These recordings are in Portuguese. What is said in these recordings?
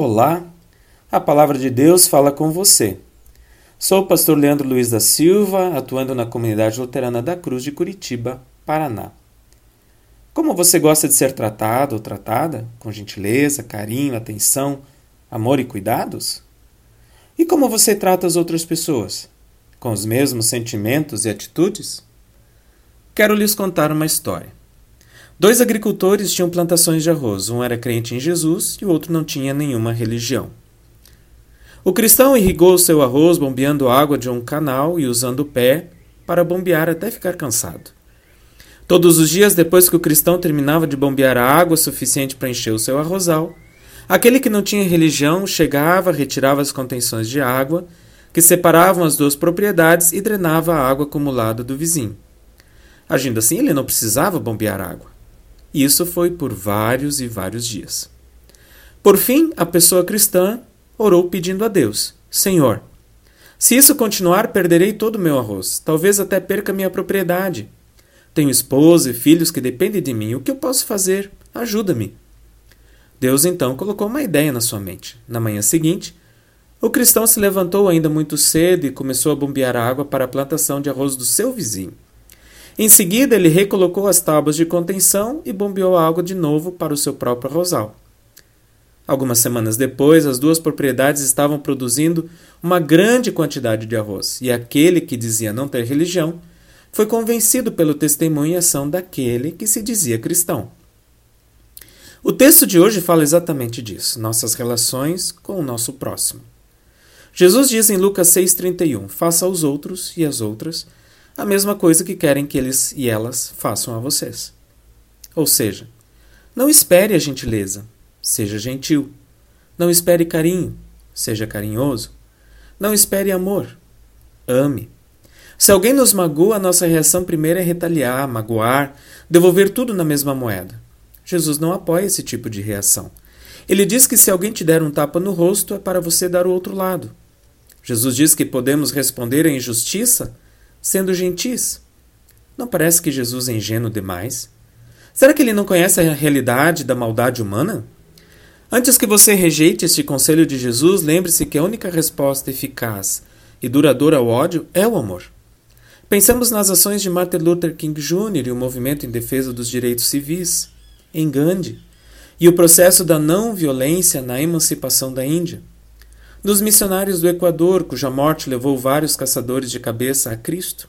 Olá, a palavra de Deus fala com você. Sou o pastor Leandro Luiz da Silva, atuando na comunidade luterana da Cruz de Curitiba, Paraná. Como você gosta de ser tratado ou tratada? Com gentileza, carinho, atenção, amor e cuidados? E como você trata as outras pessoas? Com os mesmos sentimentos e atitudes? Quero lhes contar uma história. Dois agricultores tinham plantações de arroz. Um era crente em Jesus e o outro não tinha nenhuma religião. O cristão irrigou seu arroz bombeando água de um canal e usando o pé para bombear até ficar cansado. Todos os dias, depois que o cristão terminava de bombear a água suficiente para encher o seu arrozal, aquele que não tinha religião chegava, retirava as contenções de água que separavam as duas propriedades e drenava a água acumulada do vizinho. Agindo assim, ele não precisava bombear água. Isso foi por vários e vários dias. Por fim, a pessoa cristã orou pedindo a Deus: Senhor, se isso continuar, perderei todo o meu arroz, talvez até perca minha propriedade. Tenho esposa e filhos que dependem de mim. O que eu posso fazer? Ajuda-me. Deus então colocou uma ideia na sua mente. Na manhã seguinte, o cristão se levantou ainda muito cedo e começou a bombear água para a plantação de arroz do seu vizinho. Em seguida, ele recolocou as tábuas de contenção e bombeou a água de novo para o seu próprio rosal. Algumas semanas depois, as duas propriedades estavam produzindo uma grande quantidade de arroz, e aquele que dizia não ter religião foi convencido pelo testemunho e ação daquele que se dizia cristão. O texto de hoje fala exatamente disso, nossas relações com o nosso próximo. Jesus diz em Lucas 6,31: Faça aos outros e às outras a mesma coisa que querem que eles e elas façam a vocês. Ou seja, não espere a gentileza, seja gentil. Não espere carinho, seja carinhoso. Não espere amor, ame. Se alguém nos magoa, a nossa reação primeira é retaliar, magoar, devolver tudo na mesma moeda. Jesus não apoia esse tipo de reação. Ele diz que se alguém te der um tapa no rosto, é para você dar o outro lado. Jesus diz que podemos responder à injustiça sendo gentis. Não parece que Jesus é ingênuo demais? Será que ele não conhece a realidade da maldade humana? Antes que você rejeite este conselho de Jesus, lembre-se que a única resposta eficaz e duradoura ao ódio é o amor. Pensamos nas ações de Martin Luther King Jr. e o movimento em defesa dos direitos civis, em Gandhi, e o processo da não violência na emancipação da Índia dos missionários do Equador, cuja morte levou vários caçadores de cabeça a Cristo.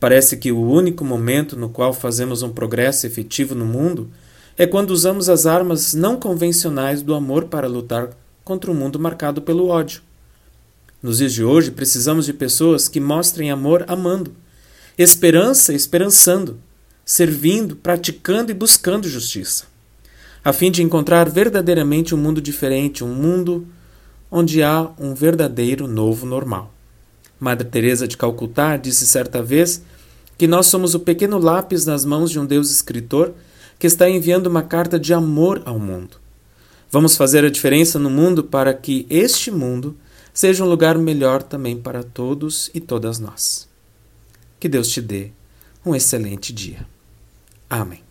Parece que o único momento no qual fazemos um progresso efetivo no mundo é quando usamos as armas não convencionais do amor para lutar contra um mundo marcado pelo ódio. Nos dias de hoje, precisamos de pessoas que mostrem amor amando, esperança esperançando, servindo, praticando e buscando justiça, a fim de encontrar verdadeiramente um mundo diferente, um mundo onde há um verdadeiro novo normal. Madre Teresa de Calcutá disse certa vez que nós somos o pequeno lápis nas mãos de um Deus escritor que está enviando uma carta de amor ao mundo. Vamos fazer a diferença no mundo para que este mundo seja um lugar melhor também para todos e todas nós. Que Deus te dê um excelente dia. Amém.